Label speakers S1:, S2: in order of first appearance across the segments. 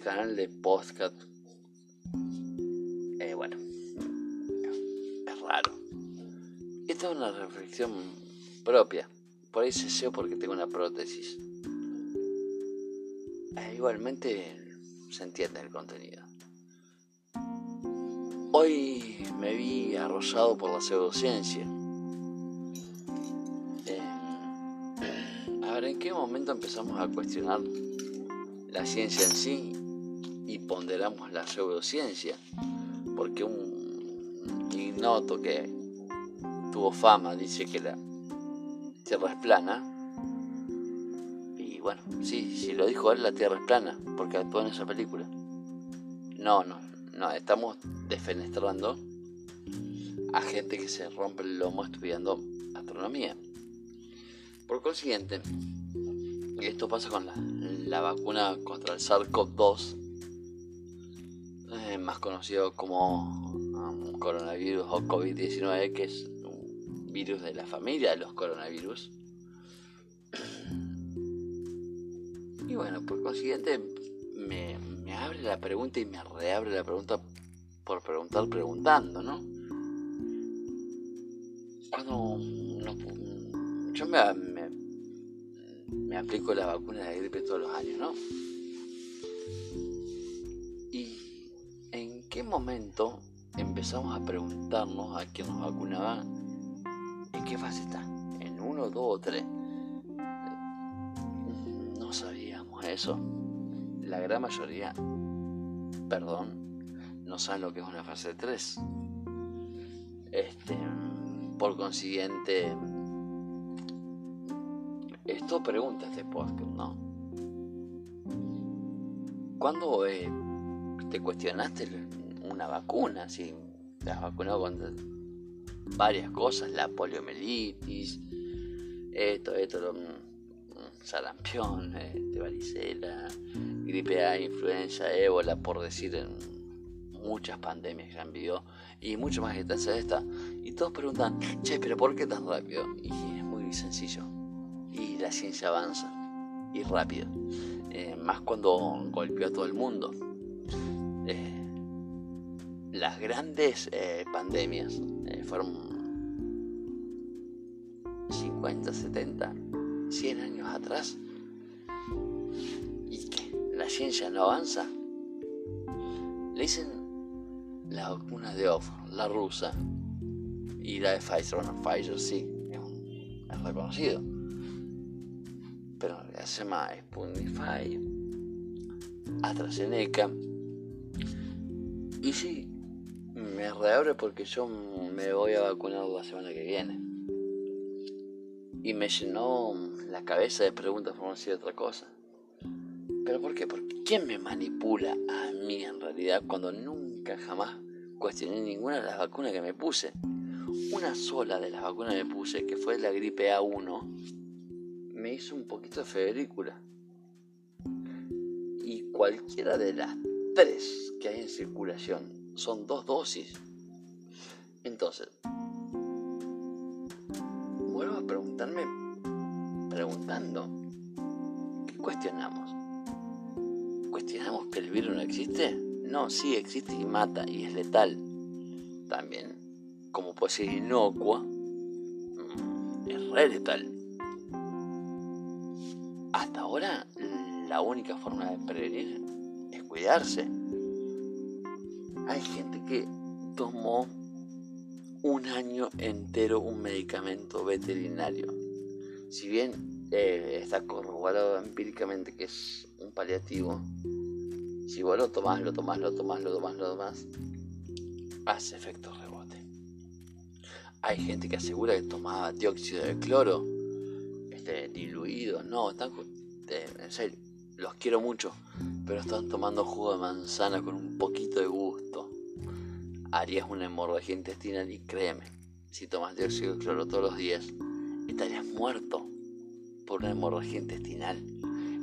S1: canal de podcast. Eh, bueno, es raro. Esta es una reflexión propia. Por ahí se sé porque tengo una prótesis. Eh, igualmente se entiende el contenido. Hoy me vi arrollado por la pseudociencia. Momento empezamos a cuestionar la ciencia en sí y ponderamos la pseudociencia? Porque un ignoto que tuvo fama dice que la Tierra es plana. Y bueno, sí, si lo dijo él, la Tierra es plana, porque actuó en esa película. No, no, no, estamos defenestrando a gente que se rompe el lomo estudiando astronomía. Por consiguiente, esto pasa con la, vacuna contra el SARS-CoV-2, eh, más conocido como um, coronavirus o COVID-19, que es un virus de la familia de los coronavirus. Y bueno, por consiguiente, me, me abre la pregunta y me reabre la pregunta por preguntar preguntando, ¿no? Cuando yo me, me, aplico la vacuna de gripe todos los años, ¿no? ¿Y en qué momento empezamos a preguntarnos a quién nos vacunaba en qué fase está? ¿En uno, dos o tres? No sabíamos eso la gran mayoría, perdón, no saben lo que es una fase 3. Este, por consiguiente, esto pregunta este podcast, ¿no? ¿Cuándo eh, te cuestionaste una vacuna? Si te has vacunado contra varias cosas, la poliomielitis, esto, esto, lo, sarampión, este, varicela, gripe A, influenza, ébola, por decir muchas pandemias que han vivido y mucho más que esta. Y todos preguntan, che, pero ¿por qué tan rápido? Y es muy sencillo. Y la ciencia avanza y rápido. Eh, más cuando golpeó a todo el mundo. Eh, las grandes eh, pandemias fueron 50, 70 100 años atrás y que la ciencia no avanza. Le dicen la vacuna de Off, la rusa, y la de Pfizer. Bueno, Pfizer sí, es, reconocido. Pero la llama Sputnik AstraZeneca. Y sí, me reabre porque yo me voy a vacunar la semana que viene. Y me llenó la cabeza de preguntas por no decir otra cosa. ¿Pero por qué? ¿quién me manipula a mí en realidad cuando nunca jamás cuestioné ninguna de las vacunas que me puse? Una sola de las vacunas que me puse, que fue la gripe A1, me hizo un poquito de. Y cualquiera de las tres que hay en circulación son dos dosis. Entonces, vuelvo a preguntarme preguntando, ¿qué cuestionamos? ¿Cuestionamos que el virus no existe? No, sí existe y mata y es letal. También, como puede ser inocua, mm, es re letal. Ahora, la única forma de prevenir es cuidarse. Hay gente que tomó un año entero un medicamento veterinario si bien eh, está corroborado empíricamente que es un paliativo, si vos lo tomás, lo tomás, lo tomás, lo tomás, lo tomás, hace efecto rebote. Hay gente que asegura que tomaba dióxido de cloro, este, diluido, no, están, los quiero mucho, pero están tomando jugo de manzana con un poquito de gusto. Harías una hemorragia intestinal y créeme, si tomas dióxido de cloro todos los días, estarías muerto por una hemorragia intestinal.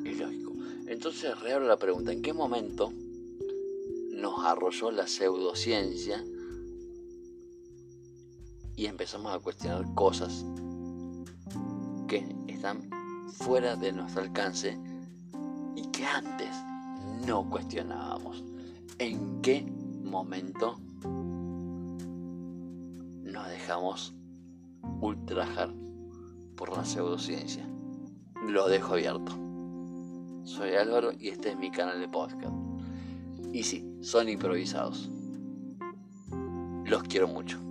S1: Es lógico. Entonces reabro la pregunta, ¿en qué momento nos arrolló la pseudociencia y empezamos a cuestionar cosas que están fuera de nuestro alcance y que antes no cuestionábamos. ¿En qué momento nos dejamos ultrajar por la pseudociencia? Lo dejo abierto. Soy Álvaro y este es mi canal de podcast. Y sí, son improvisados. Los quiero mucho.